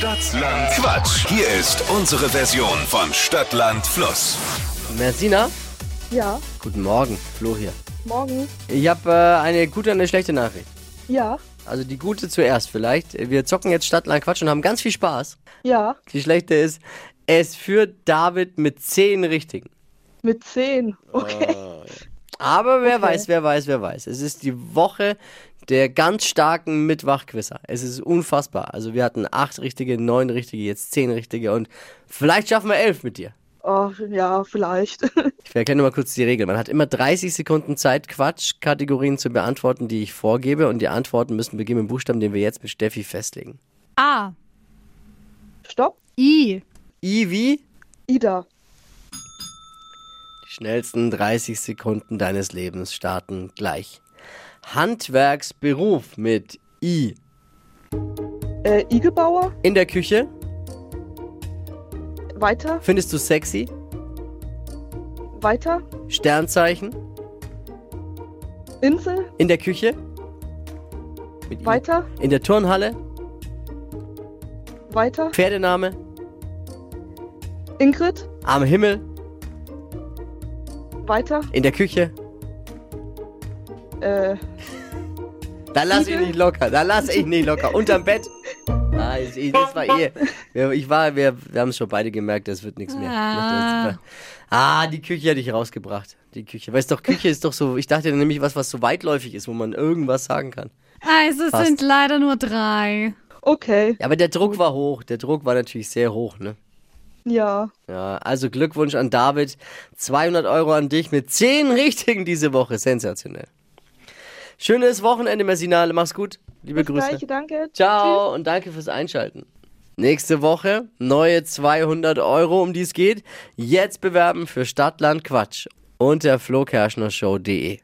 Stadtland Quatsch. Hier ist unsere Version von Stadtland Fluss. Mersina, Ja, guten Morgen, Flo hier. morgen. Ich habe äh, eine gute und eine schlechte Nachricht. Ja, Also die gute zuerst vielleicht. Wir zocken jetzt Stadtland Quatsch und haben ganz viel Spaß. ja, Die schlechte ist, es führt David mit zehn Richtigen. mit 10. Okay. Aber wer Okay. weiß, wer weiß, wer weiß. Es ist die Woche der ganz starken Mitwachquisser. Es ist unfassbar. Also wir hatten acht richtige, neun richtige, jetzt zehn richtige und vielleicht schaffen wir elf mit dir. Oh, ja, vielleicht. Ich erkläre mal kurz die Regel. Man hat immer 30 Sekunden Zeit, Quatschkategorien zu beantworten, die ich vorgebe. Und die Antworten müssen beginnen mit Buchstaben, den wir jetzt mit Steffi festlegen. A. Stopp. I. I wie? Ida. Die schnellsten 30 Sekunden deines Lebens starten gleich. Handwerksberuf mit I. Äh, Igelbauer. In der Küche. Weiter. Findest du sexy? Weiter. Sternzeichen. Insel. In der Küche. Mit I. Weiter. In der Turnhalle. Weiter. Pferdename. Ingrid. Am Himmel. Weiter. In der Küche. Äh, Da lass ich nicht locker. Da lass ich nicht locker. Unterm Bett. Ah, ich, das war eh. Wir- Ich war, wir, wir haben es schon beide gemerkt, das wird nichts mehr. Ah. Ah, die Küche hätte ich rausgebracht. Die Küche. Weißt doch, Küche ist doch so, ich dachte nämlich was, was so weitläufig ist, wo man irgendwas sagen kann. Also es sind leider nur drei. okay. Ja, aber der Druck war hoch. Der Druck war natürlich sehr hoch, ne? Ja. Ja, also Glückwunsch an David. 200 Euro an dich mit 10 Richtigen diese Woche. Sensationell. Schönes Wochenende, Messinale. Mach's gut. Liebe Das Grüße. gleiche, danke. Tschüss. Ciao und danke fürs Einschalten. Nächste Woche neue 200 Euro, um die es geht. Jetzt bewerben für Stadtland Quatsch unter flokerschnershow.de.